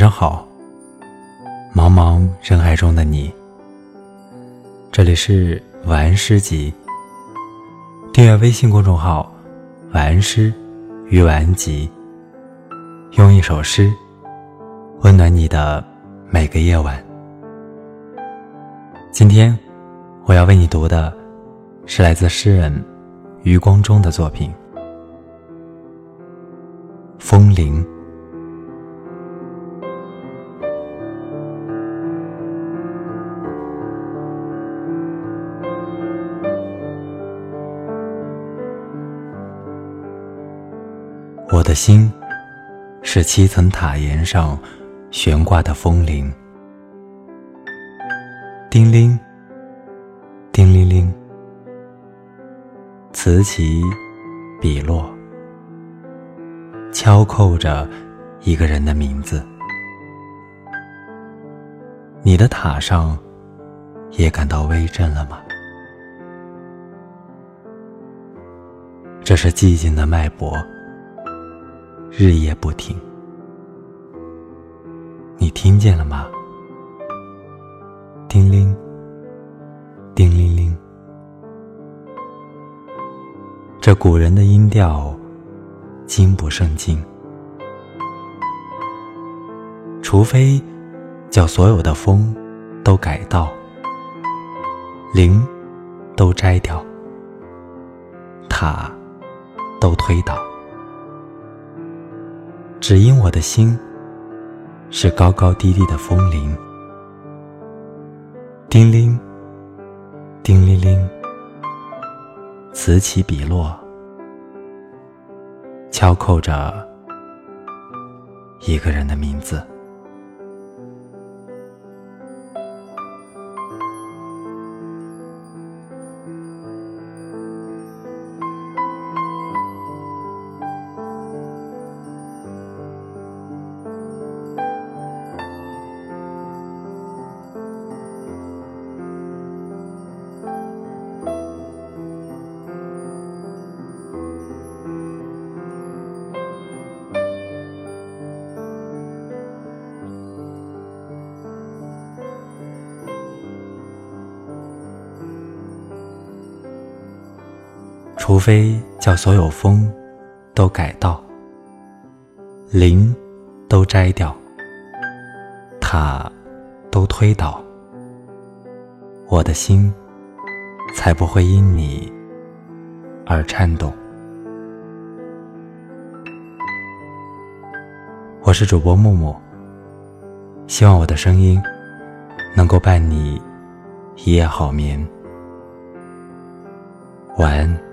上好，茫茫人海中的你。这里是晚安诗集。订阅微信公众号“晚安诗与晚安集”，用一首诗温暖你的每个夜晚。今天我要为你读的是来自诗人余光中的作品《风铃》。我的心是七层塔檐上悬挂的风铃，叮铃，叮铃铃，此起彼落，敲扣着一个人的名字。你的塔上也感到微震了吗？这是寂静的脉搏。日夜不停，你听见了吗？叮铃，叮铃铃，这古人的音调，经不胜经。除非叫所有的风都改道，铃都摘掉，塔都推倒。只因我的心是高高低低的风铃，叮铃，叮铃铃，此起彼落，敲扣着一个人的名字。除非叫所有风都改道，林都摘掉，塔都推倒，我的心才不会因你而颤动。我是主播木木，希望我的声音能够伴你一夜好眠，晚安。